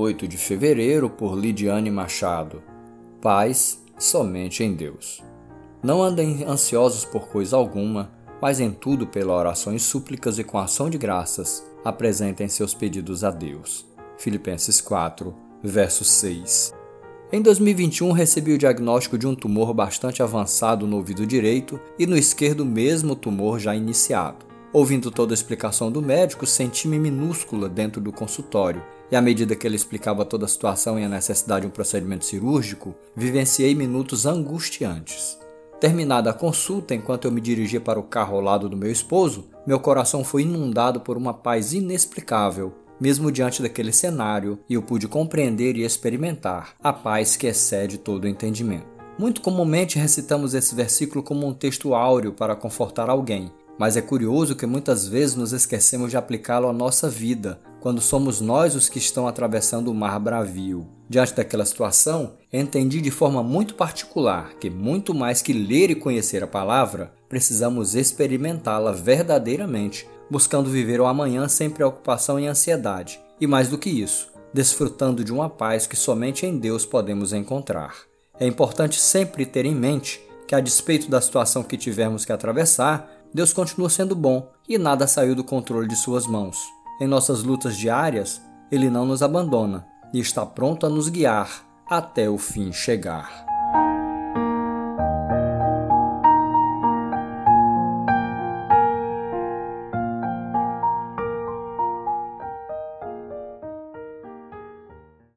8 de fevereiro, por Lidiane Machado. Paz somente em Deus. Não andem ansiosos por coisa alguma, mas em tudo pela oração e súplicas e com ação de graças, apresentem seus pedidos a Deus. Filipenses 4, verso 6. Em 2021 recebi o diagnóstico de um tumor bastante avançado no ouvido direito e no esquerdo mesmo tumor já iniciado. Ouvindo toda a explicação do médico, senti-me minúscula dentro do consultório, e à medida que ele explicava toda a situação e a necessidade de um procedimento cirúrgico, vivenciei minutos angustiantes. Terminada a consulta, enquanto eu me dirigia para o carro ao lado do meu esposo, meu coração foi inundado por uma paz inexplicável, mesmo diante daquele cenário, e eu pude compreender e experimentar a paz que excede todo o entendimento. Muito comumente recitamos esse versículo como um texto áureo para confortar alguém, mas é curioso que muitas vezes nos esquecemos de aplicá-lo à nossa vida, quando somos nós os que estão atravessando o mar bravio. Diante daquela situação, entendi de forma muito particular que, muito mais que ler e conhecer a palavra, precisamos experimentá-la verdadeiramente, buscando viver o amanhã sem preocupação e ansiedade, e mais do que isso, desfrutando de uma paz que somente em Deus podemos encontrar. É importante sempre ter em mente que, a despeito da situação que tivermos que atravessar, Deus continua sendo bom e nada saiu do controle de Suas mãos. Em nossas lutas diárias, Ele não nos abandona e está pronto a nos guiar até o fim chegar.